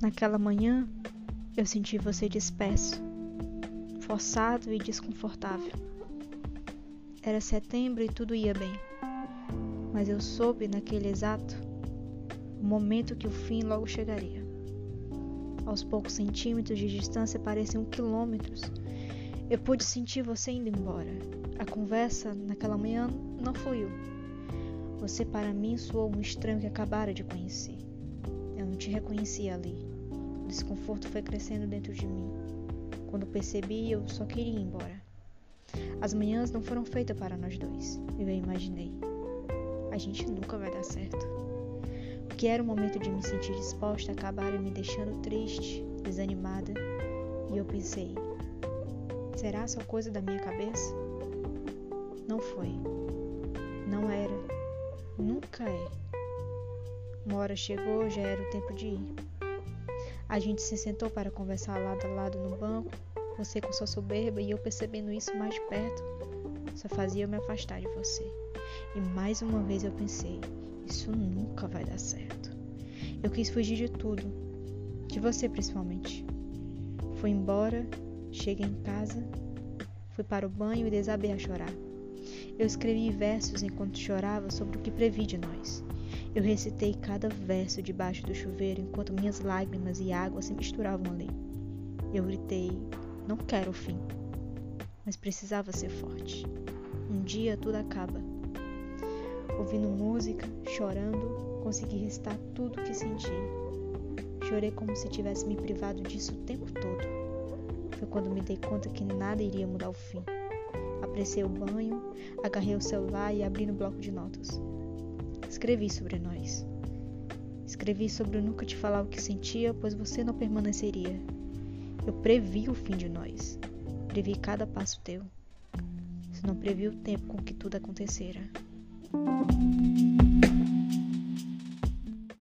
Naquela manhã, eu senti você disperso, forçado e desconfortável. Era setembro e tudo ia bem, mas eu soube naquele exato momento que o fim logo chegaria. Aos poucos centímetros de distância pareciam quilômetros. Eu pude sentir você indo embora. A conversa naquela manhã não fluiu. Você para mim soou um estranho que acabara de conhecer. Não te reconhecia ali. O desconforto foi crescendo dentro de mim. Quando percebi, eu só queria ir embora. As manhãs não foram feitas para nós dois, eu imaginei. A gente nunca vai dar certo. O que era o momento de me sentir disposta acabara me deixando triste, desanimada, e eu pensei: será só coisa da minha cabeça? Não foi. Não era. Nunca é. Uma hora chegou, já era o tempo de ir. A gente se sentou para conversar lado a lado no banco, você com sua soberba e eu percebendo isso mais de perto, só fazia eu me afastar de você. E mais uma vez eu pensei: isso nunca vai dar certo. Eu quis fugir de tudo, de você principalmente. Fui embora, cheguei em casa, fui para o banho e desabei a chorar. Eu escrevi versos enquanto chorava sobre o que previ de nós. Eu recitei cada verso debaixo do chuveiro enquanto minhas lágrimas e água se misturavam ali. Eu gritei: Não quero o fim. Mas precisava ser forte. Um dia tudo acaba. Ouvindo música, chorando, consegui recitar tudo o que senti. Chorei como se tivesse me privado disso o tempo todo. Foi quando me dei conta que nada iria mudar o fim. Apressei o banho, agarrei o celular e abri no bloco de notas. Escrevi sobre nós. Escrevi sobre eu nunca te falar o que sentia, pois você não permaneceria. Eu previ o fim de nós. Previ cada passo teu. Se não previ o tempo com que tudo acontecera.